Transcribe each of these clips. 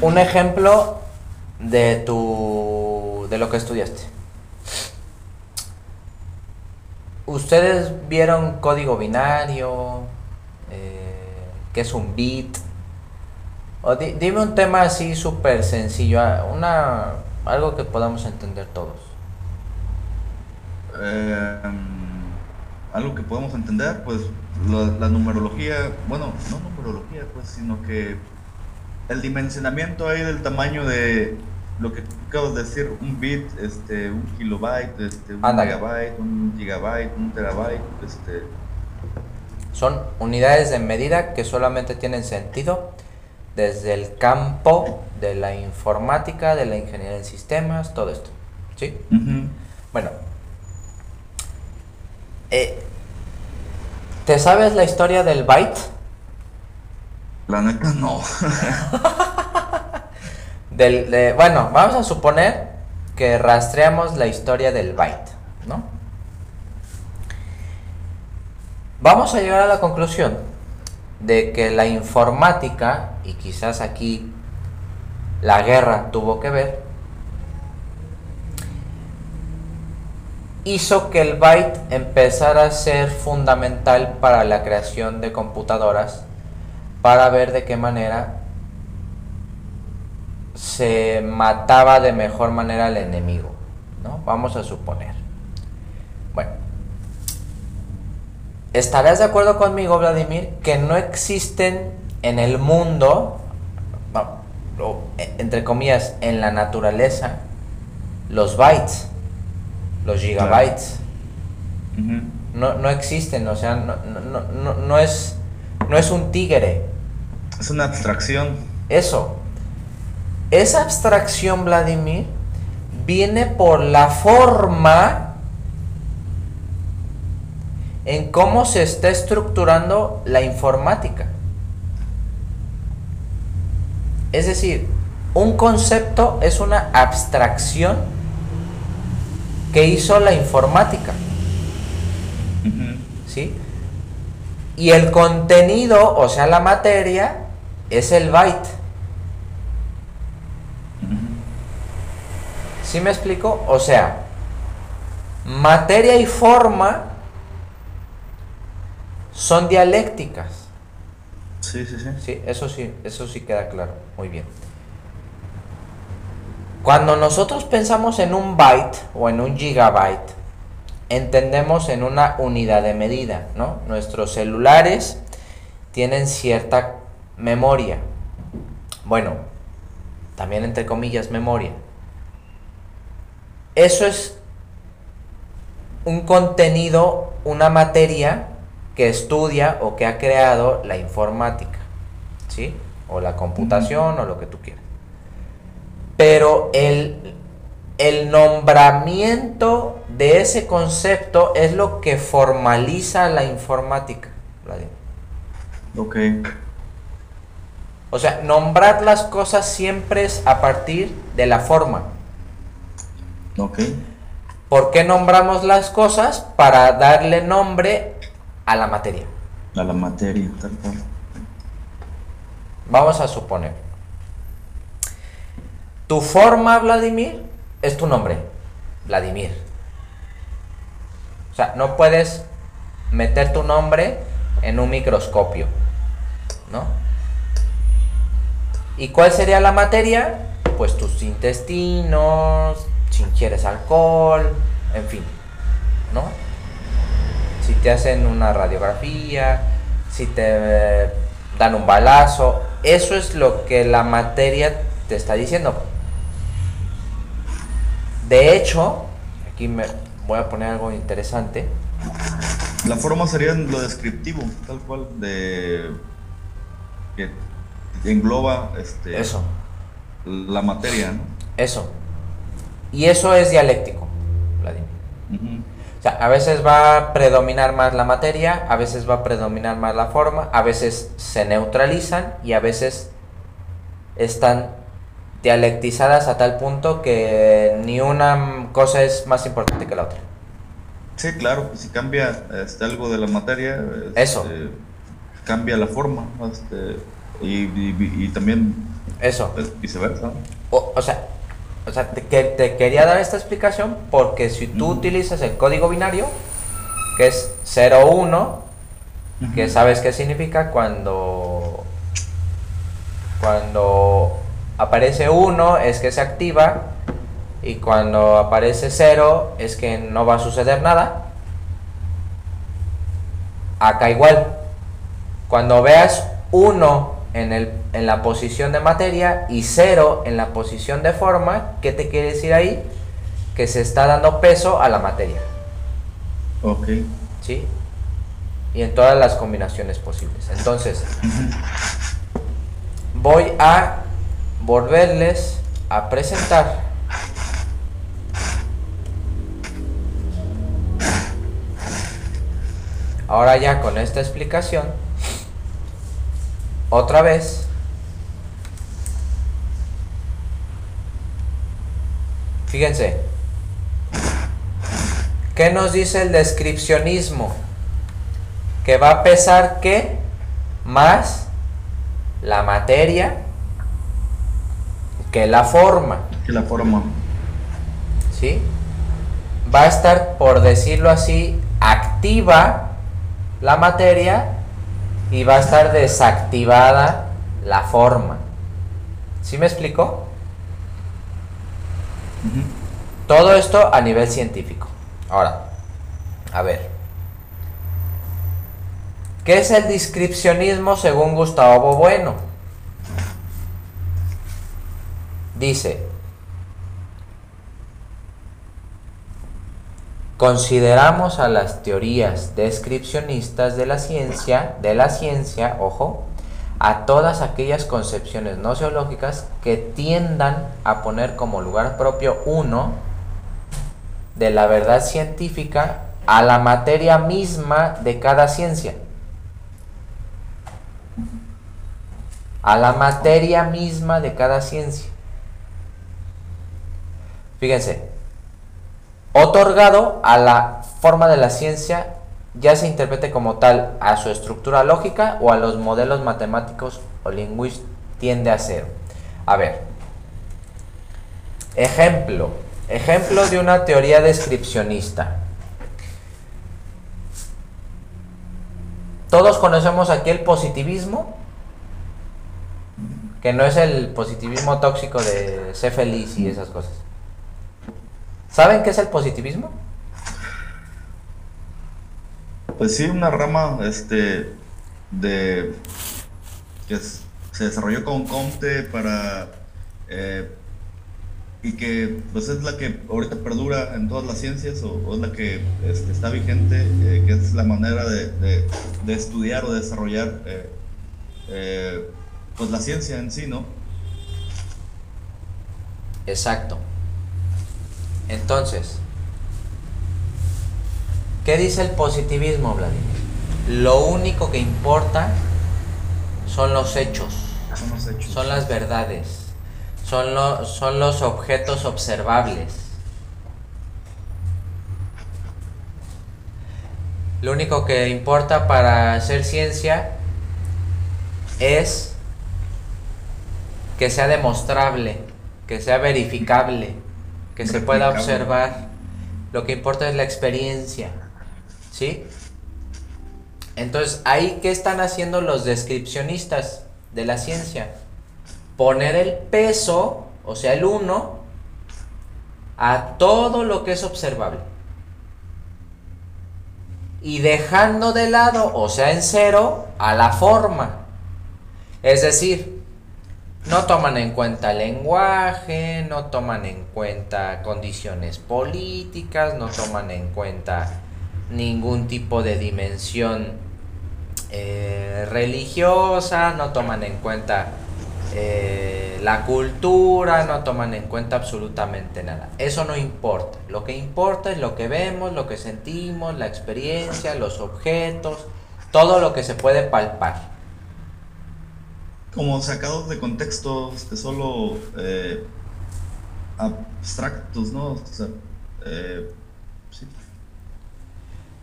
un ejemplo de tu de lo que estudiaste. ¿Ustedes vieron código binario? Eh, ¿Qué es un bit? O dime un tema así súper sencillo, ah, una, algo que podamos entender todos. Eh, algo que podamos entender, pues la, numerología, bueno, no numerología, pues, sino que el dimensionamiento ahí del tamaño de lo que acabo de decir, un bit, este, un kilobyte, este, un megabyte, un gigabyte, un terabyte, este. Son unidades de medida que solamente tienen sentido desde el campo de la informática, de la ingeniería en sistemas, todo esto. ¿Sí? Bueno. Eh, ¿Te sabes la historia del byte? La neta no. bueno, vamos a suponer que rastreamos la historia del byte, ¿no? Vamos a llegar a la conclusión de que la informática, y quizás aquí la guerra tuvo que ver, hizo que el byte empezara a ser fundamental para la creación de computadoras para ver de qué manera se mataba de mejor manera al enemigo, ¿no? Vamos a suponer. Bueno, ¿Estarás de acuerdo conmigo, Vladimir, que no existen en el mundo, entre comillas, en la naturaleza, los bytes, los gigabytes? no, no, existen, o sea, no, no, no, es, no es un tigre. Es una abstracción. Eso. Esa abstracción, Vladimir, viene por la forma en cómo se está estructurando la informática. Es decir, un concepto es una abstracción que hizo la informática. ¿Sí? Y el contenido, o sea, la materia, es el byte. ¿Sí me explico? O sea, materia y forma son dialécticas. Sí, sí, sí. Sí, eso sí, eso sí queda claro. Muy bien. Cuando nosotros pensamos en un byte o en un gigabyte, entendemos en una unidad de medida, ¿no? Nuestros celulares tienen cierta memoria. Bueno, también entre comillas memoria. Eso es un contenido, una materia que estudia o que ha creado la informática, ¿sí? O la computación o lo que tú quieras. Pero el, el nombramiento de ese concepto es lo que formaliza la informática. Ok. O sea, nombrar las cosas siempre es a partir de la forma. Ok. ¿Por qué nombramos las cosas? Para darle nombre a la materia. A la materia, tal cual. Vamos a suponer. Tu forma, Vladimir, es tu nombre. Vladimir. Sea, no puedes meter tu nombre en un microscopio. ¿No? ¿Y cuál sería la materia? Pues tus intestinos, si ingieres alcohol, en fin. ¿No? si te hacen una radiografía, si te dan un balazo, eso es lo que la materia te está diciendo. De hecho, aquí me voy a poner algo interesante. La forma sería lo descriptivo, tal cual, de que engloba este eso. la materia, ¿no? Eso. Y eso es dialéctico, Vladimir. O sea, a veces va a predominar más la materia, a veces va a predominar más la forma, a veces se neutralizan y a veces están dialectizadas a tal punto que ni una cosa es más importante que la otra. Sí, claro, si cambia este, algo de la materia, eso este, cambia la forma este, y, también Eso. Es viceversa. O, o sea, o sea te, que- te quería dar esta explicación porque si tú utilizas el código binario, que es 01, que Ujú. sabes qué significa cuando cuando aparece 1 es que se activa y cuando aparece 0 es que no va a suceder nada. Acá igual. Cuando veas 1 en, el, en la posición de materia y 0 en la posición de forma, ¿qué te quiere decir ahí? Que se está dando peso a la materia. Ok. ¿sí? Y en todas las combinaciones posibles. Entonces, voy a volverles a presentar ahora ya con esta explicación otra vez fíjense ¿Qué nos dice el descripcionismo? Que va a pesar que más la materia que la forma, Que la forma. ¿sí? Va a estar, por decirlo así, activa la materia y va a estar desactivada la forma. ¿Sí me explico? Todo esto a nivel científico. Ahora, a ver. ¿Qué es el descripcionismo según Gustavo Bueno? Dice, consideramos a las teorías descripcionistas de la ciencia, de la ciencia, ojo, a todas aquellas concepciones no geológicas que tiendan a poner como lugar propio uno de la verdad científica a la materia misma de cada ciencia. A la materia misma de cada ciencia. Fíjense, otorgado a la forma de la ciencia, ya se interprete como tal a su estructura lógica o a los modelos matemáticos o lingüísticos tiende a ser. A ver, ejemplo, ejemplo de una teoría descripcionista. Todos conocemos aquí el positivismo, que no es el positivismo tóxico de ser feliz y esas cosas. ¿Saben qué es el positivismo? Pues sí, una rama este de que es- se desarrolló con Comte para eh, y que pues es la que ahorita perdura en todas las ciencias o, o es la que este, está vigente, eh, que es la manera de, de- de estudiar o desarrollar eh, eh, pues la ciencia en sí, ¿no? Exacto. Entonces, ¿qué dice el positivismo, Vladimir? Lo único que importa son los hechos, Son los hechos. son las verdades, son, lo- son los objetos observables. Lo único que importa para hacer ciencia es que sea demostrable, que sea verificable, que se pueda observar. Lo que importa es la experiencia. ¿Sí? Entonces, ahí, ¿qué están haciendo los descripcionistas de la ciencia? Poner el peso, o sea, el 1, a todo lo que es observable. Y dejando de lado, o sea, en cero, a la forma. Es decir, no toman en cuenta lenguaje, no toman en cuenta condiciones políticas, no toman en cuenta ningún tipo de dimensión eh, religiosa, no toman en cuenta eh, la cultura, no toman en cuenta absolutamente nada. Eso no importa. Lo que importa es lo que vemos, lo que sentimos, la experiencia, los objetos, todo lo que se puede palpar. Como sacados de contextos que solo eh, abstractos, ¿no? O sea, eh, sí.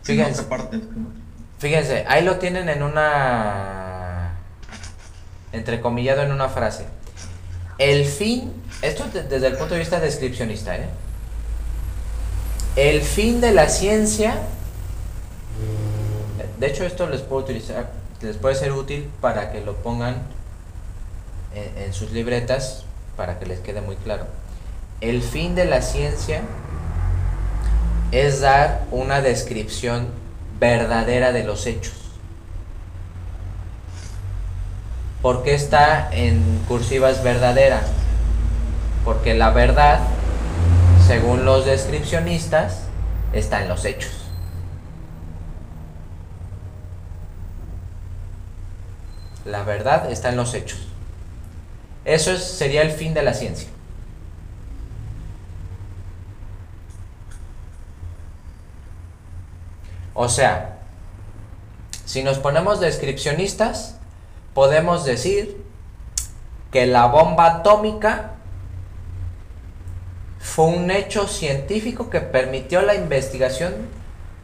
Sí, en Fíjense. parte. Fíjense, ahí lo tienen en una. entrecomillado en una frase. el fin, esto desde el punto de vista descripcionista, ¿eh? el fin de la ciencia, de hecho esto les puedo utilizar, les puede ser útil para que lo pongan en sus libretas para que les quede muy claro. El fin de la ciencia es dar una descripción verdadera de los hechos. ¿Por qué está en cursivas verdadera? Porque la verdad, según los descripcionistas, está en los hechos. La verdad está en los hechos. Eso sería el fin de la ciencia. O sea, si nos ponemos descripcionistas, podemos decir que la bomba atómica fue un hecho científico que permitió la investigación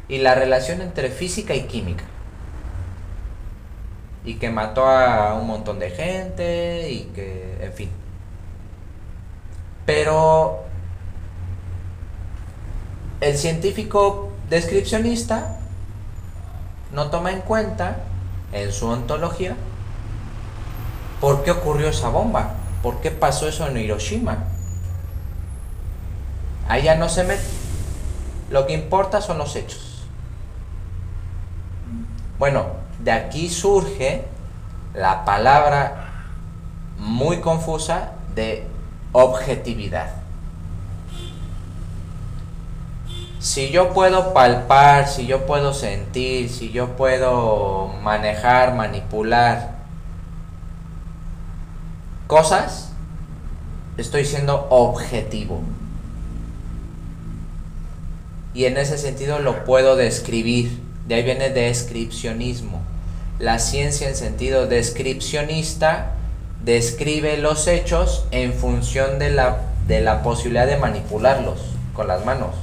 y la relación entre física y química. Y que mató a un montón de gente y que, en fin. Pero el científico descripcionista no toma en cuenta en su ontología por qué ocurrió esa bomba, por qué pasó eso en Hiroshima. Allá no se mete. Lo que importa son los hechos. Bueno, de aquí surge la palabra muy confusa de objetividad. si yo puedo palpar, si yo puedo sentir, si yo puedo manejar, manipular cosas, estoy siendo objetivo. Y en ese sentido lo puedo describir. De ahí viene descripcionismo. La ciencia en sentido descripcionista describe los hechos en función de la, de la posibilidad de manipularlos con las manos.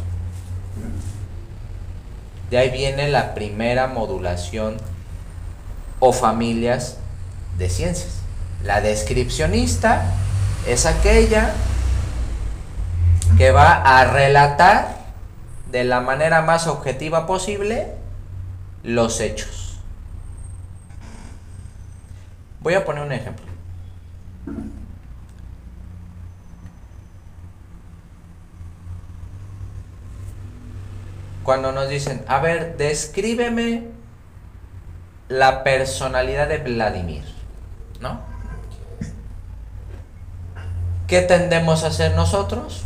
De ahí viene la primera modulación o familias de ciencias. La descripcionista es aquella que va a relatar de la manera más objetiva posible los hechos. Voy a poner un ejemplo. cuando nos dicen, a ver, descríbeme la personalidad de Vladimir, ¿no? ¿Qué tendemos a hacer nosotros?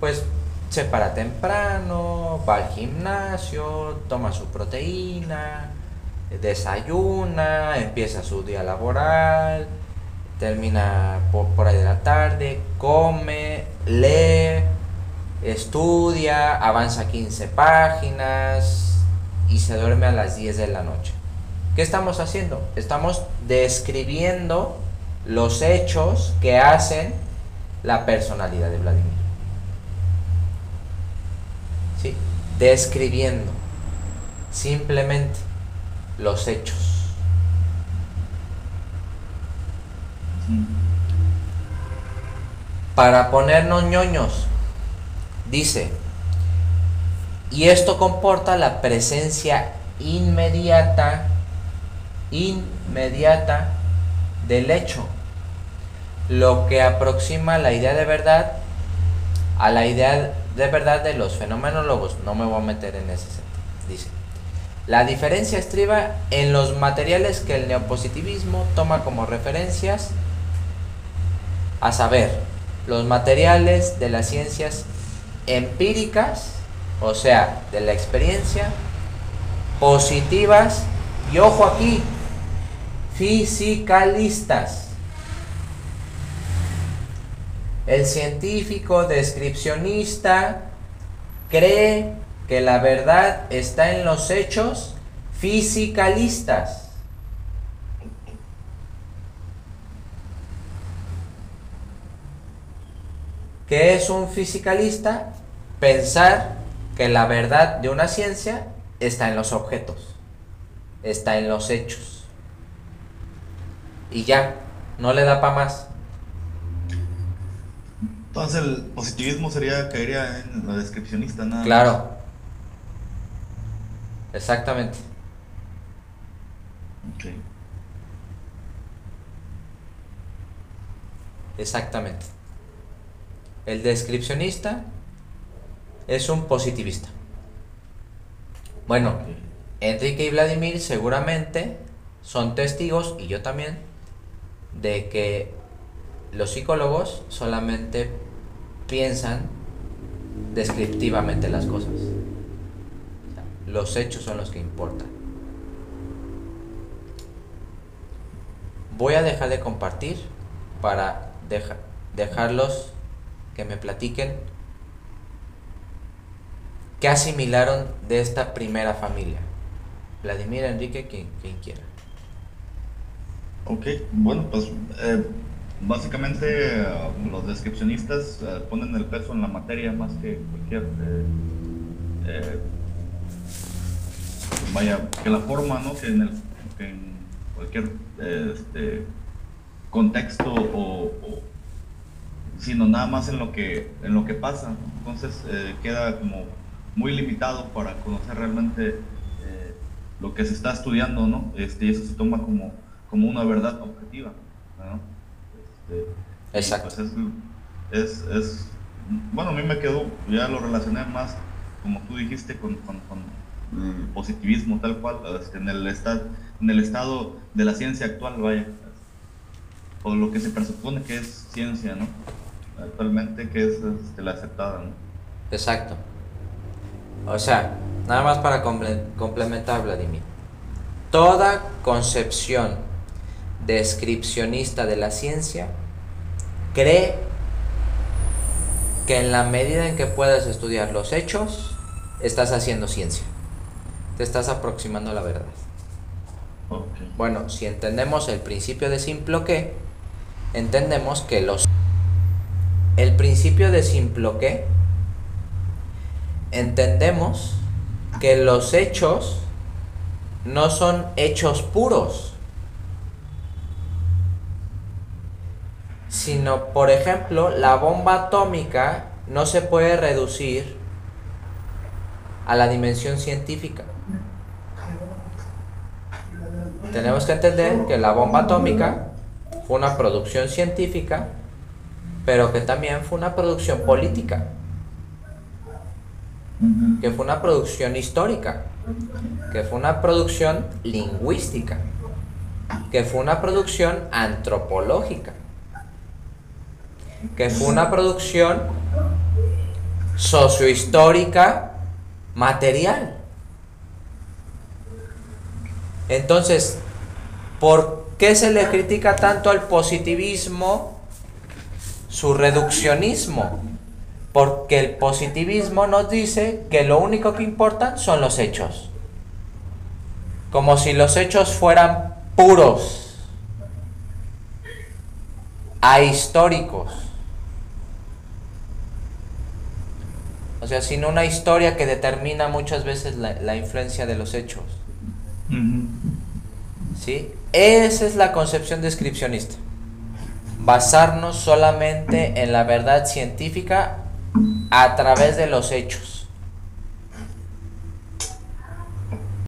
Pues se para temprano, va al gimnasio, toma su proteína, desayuna, empieza su día laboral, termina por, por ahí de la tarde, come, lee, estudia, avanza 15 páginas y se duerme a las 10 de la noche. ¿Qué estamos haciendo? Estamos describiendo los hechos que hacen la personalidad de Vladimir. ¿Sí? Describiendo simplemente los hechos. Para ponernos ñoños, Dice, y esto comporta la presencia inmediata, inmediata del hecho, lo que aproxima la idea de verdad a la idea de verdad de los fenomenólogos. No me voy a meter en ese sentido. Dice, la diferencia estriba en los materiales que el neopositivismo toma como referencias, a saber, los materiales de las ciencias empíricas, o sea, de la experiencia, positivas y ojo aquí, fisicalistas. El científico descripcionista cree que la verdad está en los hechos fisicalistas. ¿Qué es un fisicalista? Pensar que la verdad de una ciencia está en los objetos, está en los hechos. Y ya, no le da para más. Entonces el positivismo sería caería en lo descripcionista, nada. Claro. Exactamente. Ok. Exactamente. El descripcionista es un positivista. Bueno. Enrique y Vladimir seguramente son testigos, y yo también, de que los psicólogos solamente piensan descriptivamente las cosas. Los hechos son los que importan. Voy a dejar de compartir para deja- dejarlos que me platiquen qué asimilaron de esta primera familia. Vladimir, Enrique, quien, quien quiera. Ok, bueno, pues eh, básicamente eh, los descripcionistas eh, ponen el peso en la materia más que cualquier... vaya, que la forma, ¿no? Que en, el, que en cualquier este, contexto o, o- sino nada más en lo que, en lo que pasa. Entonces eh, queda como muy limitado para conocer realmente eh, lo que se está estudiando, ¿no? Este, y eso se toma como, como una verdad objetiva, ¿no? Este, y, Exacto. pues, es, es, es- bueno, a mí me quedó, ya lo relacioné más, como tú dijiste, con, con, con el positivismo tal cual, este, en, el estado, en el estado de la ciencia actual, vaya, o lo que se presupone que es ciencia, ¿no? Actualmente que es este, la aceptada, ¿no? Exacto. O sea, nada más para comple- complementar, Vladimir. Toda concepción descripcionista de la ciencia cree que en la medida en que puedas estudiar los hechos, estás haciendo ciencia. Te estás aproximando a la verdad. Bueno, si entendemos el principio de Simploqué, entendemos que los el principio de Simploqué entendemos que los hechos no son hechos puros, sino, por ejemplo, la bomba atómica no se puede reducir a la dimensión científica. Tenemos que entender que la bomba atómica fue una producción científica, pero que también fue una producción política, que fue una producción histórica, que fue una producción lingüística, que fue una producción antropológica, que fue una producción sociohistórica material. Entonces, ¿por qué se le critica tanto al positivismo su reduccionismo? Porque el positivismo nos dice que lo único que importan son los hechos. Como si los hechos fueran puros, ahistóricos. O sea, sin una historia que determina muchas veces la, la influencia de los hechos. ¿Sí? Esa es la concepción descripcionista. Basarnos solamente en la verdad científica a través de los hechos.